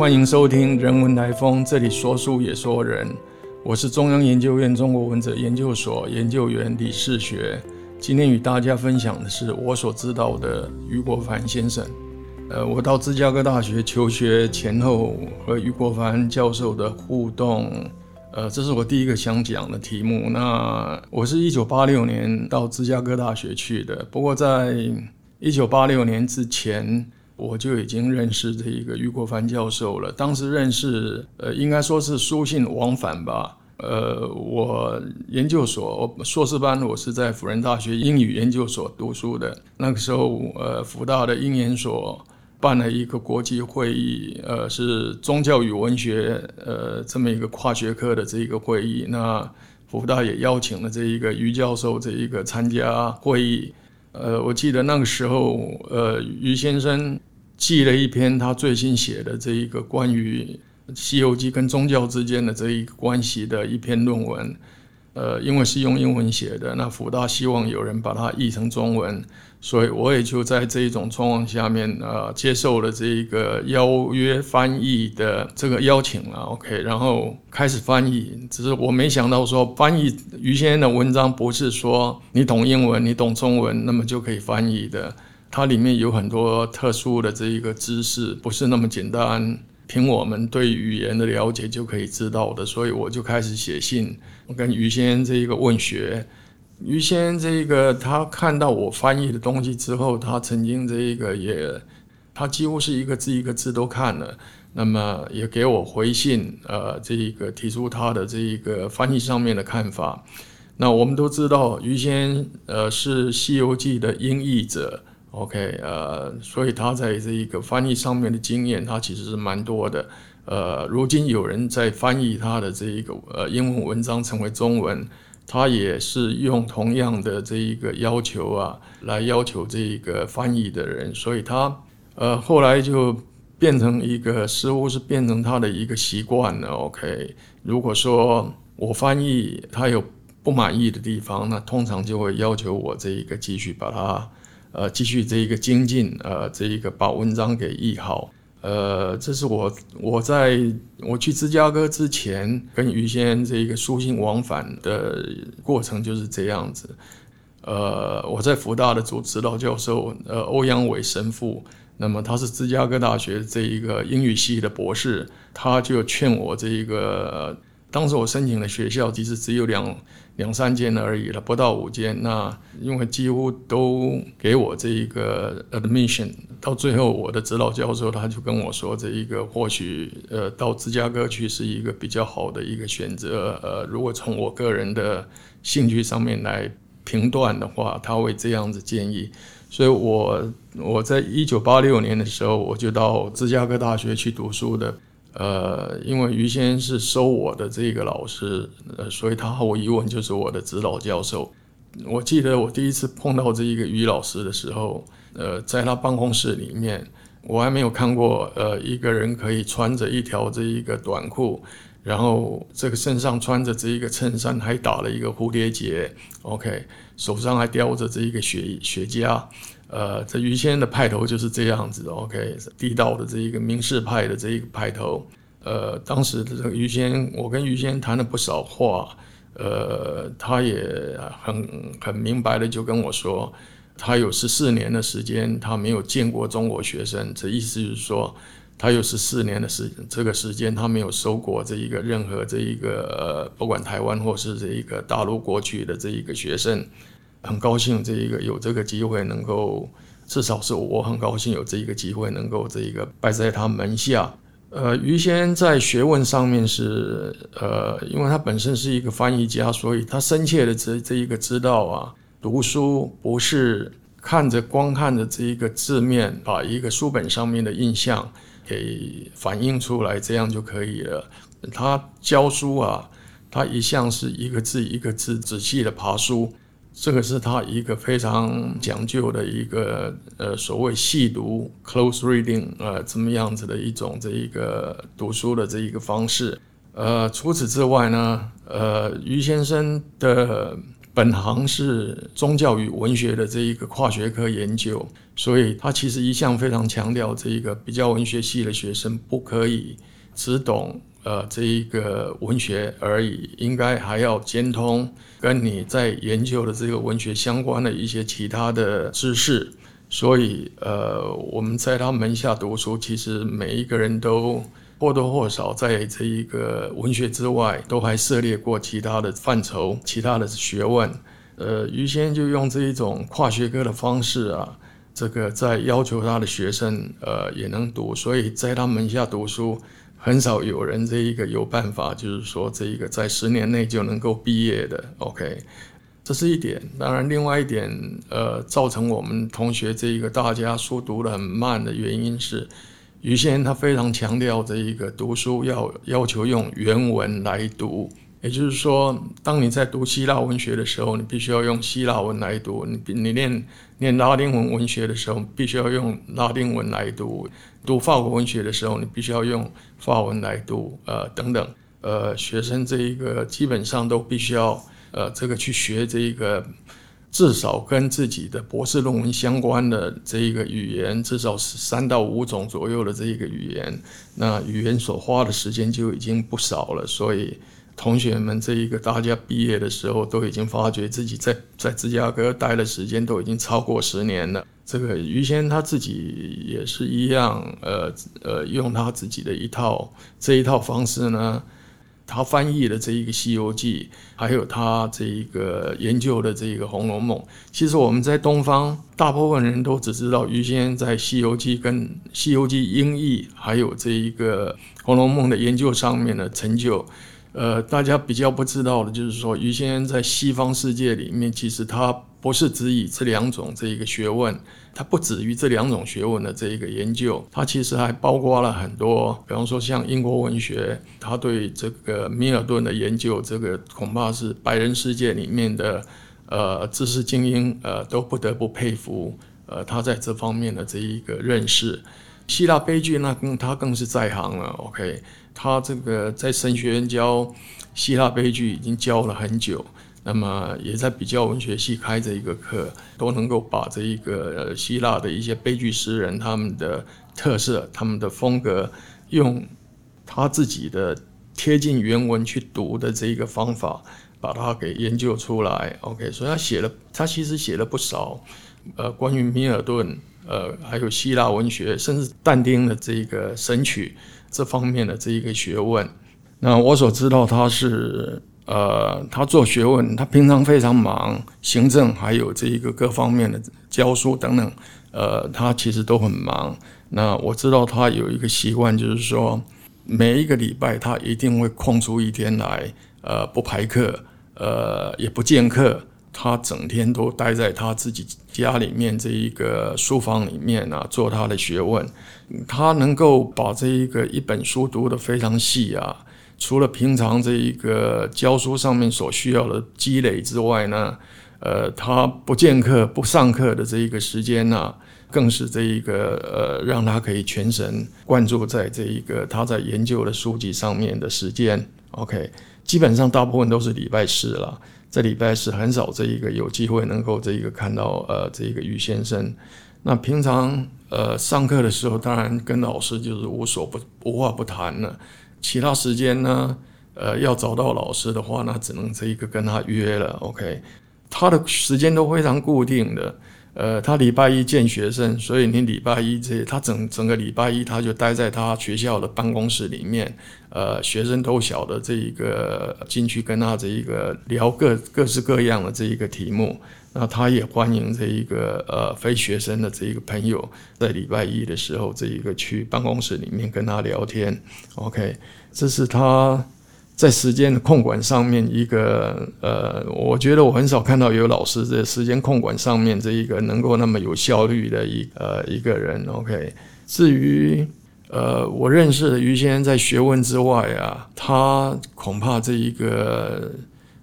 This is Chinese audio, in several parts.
欢迎收听《人文台风》，这里说书也说人。我是中央研究院中国文哲研究所研究员李世学。今天与大家分享的是我所知道的余国凡先生。呃，我到芝加哥大学求学前后和余国凡教授的互动，呃，这是我第一个想讲的题目。那我是一九八六年到芝加哥大学去的，不过在一九八六年之前。我就已经认识这一个余国凡教授了。当时认识，呃，应该说是书信往返吧。呃，我研究所硕士班，我是在辅仁大学英语研究所读书的。那个时候，呃，辅大的英研所办了一个国际会议，呃，是宗教与文学，呃，这么一个跨学科的这一个会议。那辅大也邀请了这一个余教授这一个参加会议。呃，我记得那个时候，呃，余先生。寄了一篇他最新写的这一个关于《西游记》跟宗教之间的这一个关系的一篇论文，呃，因为是用英文写的，那福大希望有人把它译成中文，所以我也就在这一种状况下面，呃，接受了这一个邀约翻译的这个邀请了，OK，然后开始翻译。只是我没想到说，翻译于先生的文章不是说你懂英文、你懂中文，那么就可以翻译的。它里面有很多特殊的这一个知识，不是那么简单，凭我们对语言的了解就可以知道的。所以我就开始写信，我跟于先这一个问学。于先这一个他看到我翻译的东西之后，他曾经这一个也，他几乎是一个字一个字都看了，那么也给我回信，呃，这一个提出他的这一个翻译上面的看法。那我们都知道，于先呃是《西游记》的音译者。OK，呃，所以他在这一个翻译上面的经验，他其实是蛮多的。呃，如今有人在翻译他的这一个呃英文文章成为中文，他也是用同样的这一个要求啊，来要求这一个翻译的人。所以他呃后来就变成一个似乎是变成他的一个习惯了。OK，如果说我翻译他有不满意的地方，那通常就会要求我这一个继续把它。呃，继续这一个精进，呃，这一个把文章给译好，呃，这是我我在我去芝加哥之前跟于先这一个书信往返的过程就是这样子。呃，我在福大的主指导教授，呃，欧阳伟神父，那么他是芝加哥大学这一个英语系的博士，他就劝我这一个。当时我申请的学校其实只有两两三间而已了，不到五间。那因为几乎都给我这一个 admission，到最后我的指导教授他就跟我说，这一个或许呃到芝加哥去是一个比较好的一个选择。呃，如果从我个人的兴趣上面来评断的话，他会这样子建议。所以我我在一九八六年的时候，我就到芝加哥大学去读书的。呃，因为于先生是收我的这个老师，呃，所以他毫无疑问就是我的指导教授。我记得我第一次碰到这一个于老师的时候，呃，在他办公室里面，我还没有看过，呃，一个人可以穿着一条这一个短裤，然后这个身上穿着这一个衬衫，还打了一个蝴蝶结，OK，手上还叼着这一个雪雪茄。呃，这于谦的派头就是这样子，OK，地道的这一个名士派的这一个派头。呃，当时的这个于谦，我跟于谦谈了不少话，呃，他也很很明白的就跟我说，他有十四年的时间，他没有见过中国学生，这意思就是说，他有十四年的时这个时间，他没有收过这一个任何这一个呃不管台湾或是这一个大陆过去的这一个学生。很高兴这一个有这个机会能够，至少是我很高兴有这一个机会能够这一个拜在他门下。呃，于先在学问上面是呃，因为他本身是一个翻译家，所以他深切的这这一个知道啊，读书不是看着光看着这一个字面，把一个书本上面的印象给反映出来，这样就可以了。他教书啊，他一向是一个字一个字仔细的爬书。这个是他一个非常讲究的一个呃所谓细读 close reading 呃这么样子的一种这一个读书的这一个方式。呃，除此之外呢，呃，于先生的本行是宗教与文学的这一个跨学科研究，所以他其实一向非常强调这一个比较文学系的学生不可以只懂呃这一个文学而已，应该还要兼通跟你在研究的这个文学相关的一些其他的知识。所以呃我们在他门下读书，其实每一个人都。或多或少在这一个文学之外，都还涉猎过其他的范畴、其他的学问。呃，于先就用这一种跨学科的方式啊，这个在要求他的学生呃也能读，所以在他门下读书，很少有人这一个有办法，就是说这一个在十年内就能够毕业的。OK，这是一点。当然，另外一点，呃，造成我们同学这一个大家书读的很慢的原因是。于先他非常强调这一个读书要要求用原文来读，也就是说，当你在读希腊文学的时候，你必须要用希腊文来读；你你念念拉丁文文学的时候，必须要用拉丁文来读；读法国文学的时候，你必须要用法文来读。呃，等等，呃，学生这一个基本上都必须要呃这个去学这一个。至少跟自己的博士论文相关的这一个语言，至少是三到五种左右的这一个语言，那语言所花的时间就已经不少了。所以同学们这一个大家毕业的时候，都已经发觉自己在在芝加哥待的时间都已经超过十年了。这个于谦他自己也是一样，呃呃，用他自己的一套这一套方式呢。他翻译的这一个《西游记》，还有他这一个研究的这一个《红楼梦》，其实我们在东方，大部分人都只知道于谦在《西游记》跟《西游记》英译，还有这一个《红楼梦》的研究上面的成就。呃，大家比较不知道的就是说，于先生在西方世界里面，其实他不是只以这两种这一个学问。他不止于这两种学问的这一个研究，它其实还包括了很多，比方说像英国文学，他对这个米尔顿的研究，这个恐怕是白人世界里面的呃知识精英呃都不得不佩服，呃他在这方面的这一个认识。希腊悲剧那更他更是在行了，OK，他这个在神学院教希腊悲剧已经教了很久。那么也在比较文学系开着一个课，都能够把这一个希腊的一些悲剧诗人他们的特色、他们的风格，用他自己的贴近原文去读的这一个方法，把它给研究出来。OK，所以他写了，他其实写了不少，呃，关于米尔顿，呃，还有希腊文学，甚至但丁的这个神曲这方面的这一个学问。那我所知道他是。呃，他做学问，他平常非常忙，行政还有这一个各方面的教书等等，呃，他其实都很忙。那我知道他有一个习惯，就是说每一个礼拜他一定会空出一天来，呃，不排课，呃，也不见课，他整天都待在他自己家里面这一个书房里面啊，做他的学问。他能够把这一个一本书读得非常细啊。除了平常这一个教书上面所需要的积累之外呢，呃，他不见课、不上课的这一个时间呢，更是这一个呃，让他可以全神贯注在这一个他在研究的书籍上面的时间。OK，基本上大部分都是礼拜四了，这礼拜是很少这一个有机会能够这一个看到呃这一个于先生。那平常呃上课的时候，当然跟老师就是无所不无话不谈了。其他时间呢？呃，要找到老师的话，那只能这一个跟他约了。OK，他的时间都非常固定的。呃，他礼拜一见学生，所以你礼拜一这他整整个礼拜一他就待在他学校的办公室里面。呃，学生都晓得这一个进去跟他这一个聊各各式各样的这一个题目。那他也欢迎这一个呃非学生的这一个朋友，在礼拜一的时候，这一个去办公室里面跟他聊天。OK，这是他在时间的控管上面一个呃，我觉得我很少看到有老师在时间控管上面这一个能够那么有效率的一呃一个人。OK，至于呃我认识的于先生在学问之外啊，他恐怕这一个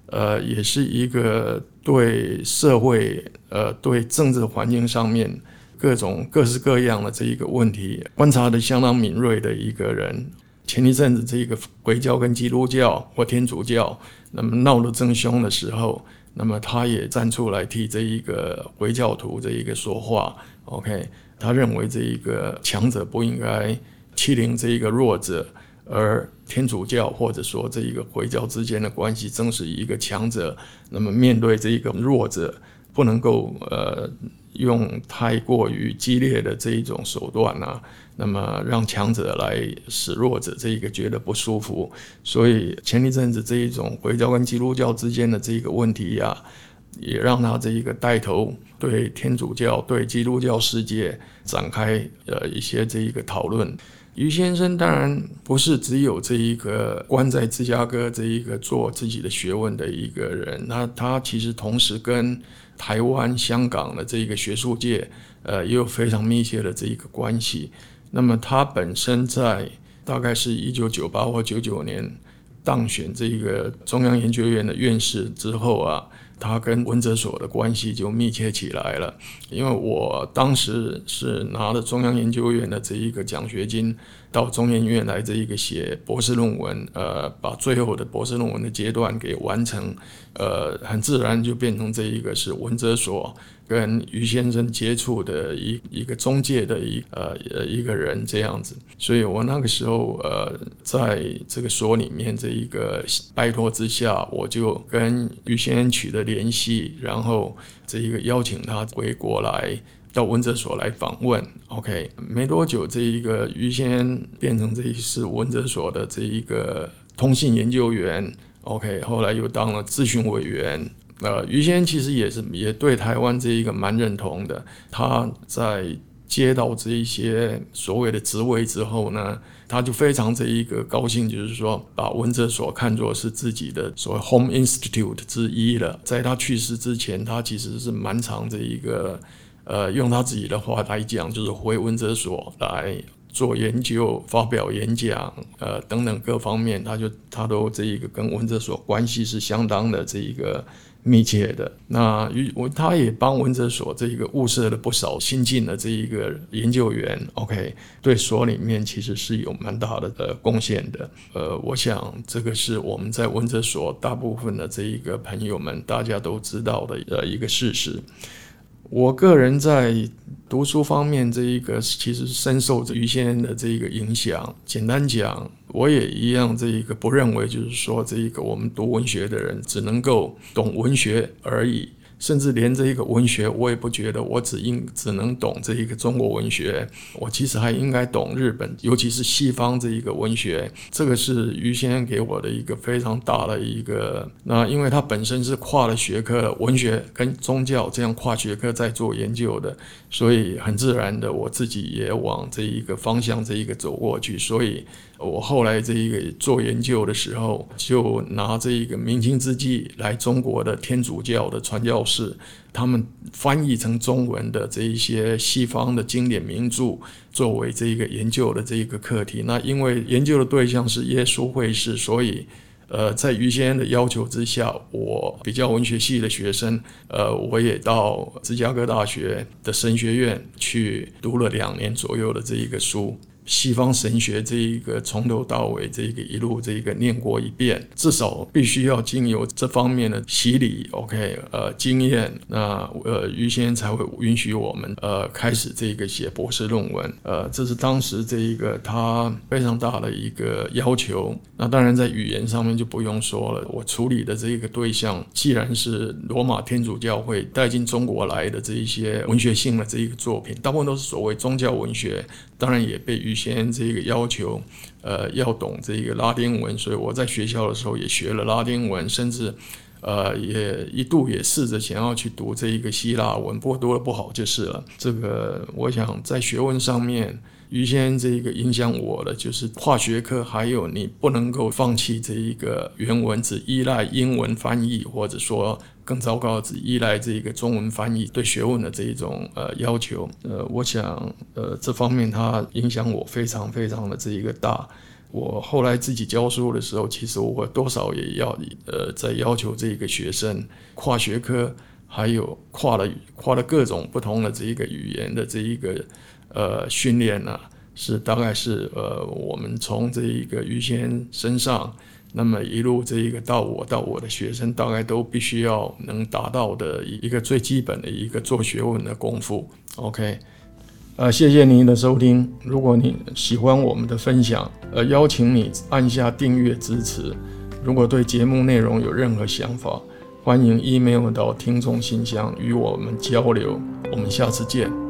呃也是一个。对社会、呃，对政治环境上面各种各式各样的这一个问题，观察的相当敏锐的一个人。前一阵子，这个回教跟基督教或天主教那么闹得正凶的时候，那么他也站出来替这一个回教徒这一个说话。OK，他认为这一个强者不应该欺凌这一个弱者，而天主教或者说这一个回教之间的关系，正是一个强者，那么面对这一个弱者，不能够呃用太过于激烈的这一种手段啊，那么让强者来使弱者这一个觉得不舒服。所以前一阵子这一种回教跟基督教之间的这一个问题呀，也让他这一个带头对天主教、对基督教世界展开呃一些这一个讨论。于先生当然不是只有这一个关在芝加哥这一个做自己的学问的一个人，那他其实同时跟台湾、香港的这一个学术界，呃，也有非常密切的这一个关系。那么他本身在大概是一九九八或九九年当选这一个中央研究院的院士之后啊。他跟文哲所的关系就密切起来了，因为我当时是拿了中央研究院的这一个奖学金，到中研院来这一个写博士论文，呃，把最后的博士论文的阶段给完成，呃，很自然就变成这一个是文哲所。跟于先生接触的一一个中介的一呃呃一个人这样子，所以我那个时候呃在这个所里面这一个拜托之下，我就跟于先生取得联系，然后这一个邀请他回国来到文哲所来访问。OK，没多久，这一个于先生变成这一次文哲所的这一个通信研究员。OK，后来又当了咨询委员。呃，于先其实也是也对台湾这一个蛮认同的。他在接到这一些所谓的职位之后呢，他就非常这一个高兴，就是说把文哲所看作是自己的所谓 home institute 之一了。在他去世之前，他其实是蛮长这一个，呃，用他自己的话来讲，就是回文哲所来做研究、发表演讲，呃，等等各方面，他就他都这一个跟文哲所关系是相当的这一个。密切的那与我，他也帮文哲所这一个物色了不少新进的这一个研究员。OK，对所里面其实是有蛮大的的贡献的。呃，我想这个是我们在文哲所大部分的这一个朋友们大家都知道的呃一个事实。我个人在读书方面，这一个其实深受于先生的这一个影响。简单讲，我也一样，这一个不认为就是说，这一个我们读文学的人只能够懂文学而已。甚至连这一个文学，我也不觉得我只应只能懂这一个中国文学，我其实还应该懂日本，尤其是西方这一个文学。这个是于先生给我的一个非常大的一个，那因为他本身是跨了学科，文学跟宗教这样跨学科在做研究的，所以很自然的我自己也往这一个方向这一个走过去，所以。我后来这一个做研究的时候，就拿这一个明清之际来中国的天主教的传教士，他们翻译成中文的这一些西方的经典名著，作为这一个研究的这一个课题。那因为研究的对象是耶稣会士，所以，呃，在于先生的要求之下，我比较文学系的学生，呃，我也到芝加哥大学的神学院去读了两年左右的这一个书。西方神学这一个从头到尾这一个一路这一个念过一遍，至少必须要经由这方面的洗礼，OK，呃，经验，那呃于先生才会允许我们呃开始这个写博士论文，呃，这是当时这一个他非常大的一个要求。那当然在语言上面就不用说了，我处理的这一个对象既然是罗马天主教会带进中国来的这一些文学性的这一个作品，大部分都是所谓宗教文学，当然也被于先这个要求，呃，要懂这个拉丁文，所以我在学校的时候也学了拉丁文，甚至，呃，也一度也试着想要去读这一个希腊文，不过读的不好就是了。这个我想在学问上面。于先这个影响我的就是跨学科，还有你不能够放弃这一个原文，只依赖英文翻译，或者说更糟糕，只依赖这个中文翻译对学问的这一种呃要求。呃，我想呃这方面它影响我非常非常的这一个大。我后来自己教书的时候，其实我多少也要呃在要求这一个学生跨学科，还有跨了跨了各种不同的这一个语言的这一个。呃，训练呢是大概是呃，我们从这一个于先身上那么一路这一个到我到我的学生，大概都必须要能达到的一个最基本的一个做学问的功夫。OK，呃，谢谢您的收听。如果你喜欢我们的分享，呃，邀请你按下订阅支持。如果对节目内容有任何想法，欢迎 email 到听众信箱与我们交流。我们下次见。